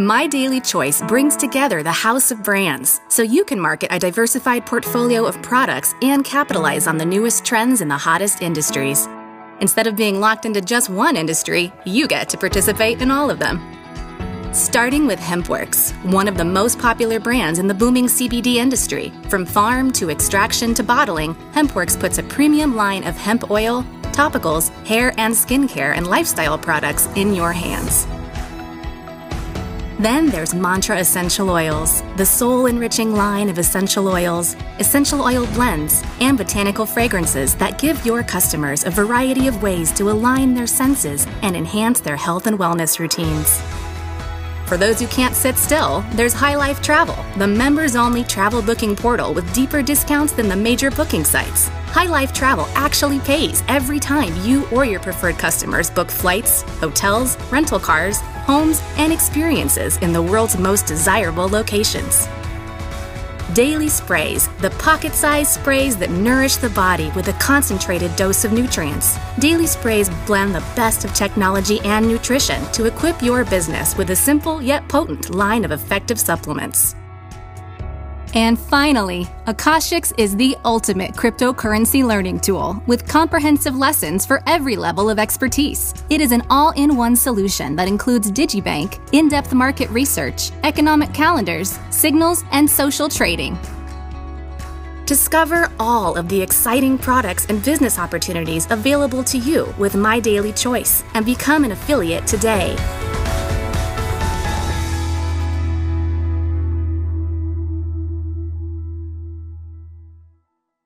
My Daily Choice brings together the house of brands so you can market a diversified portfolio of products and capitalize on the newest trends in the hottest industries. Instead of being locked into just one industry, you get to participate in all of them. Starting with HempWorx, one of the most popular brands in the booming CBD industry. From farm to extraction to bottling, HempWorx puts a premium line of hemp oil, topicals, hair and skincare, and lifestyle products in your hands. Then there's Mantra Essential Oils, the soul enriching line of essential oils, essential oil blends, and botanical fragrances that give your customers a variety of ways to align their senses and enhance their health and wellness routines. For those who can't sit still, there's High Life Travel, the members only travel booking portal with deeper discounts than the major booking sites. High Life Travel actually pays every time you or your preferred customers book flights, hotels, rental cars, homes, and experiences in the world's most desirable locations. Daily Sprays, the pocket sized sprays that nourish the body with a concentrated dose of nutrients. Daily Sprays blend the best of technology and nutrition to equip your business with a simple yet potent line of effective supplements. And finally, Akashx is the ultimate cryptocurrency learning tool with comprehensive lessons for every level of expertise. It is an all in one solution that includes Digibank, in depth market research, economic calendars, signals, and social trading. Discover all of the exciting products and business opportunities available to you with My Daily Choice and become an affiliate today.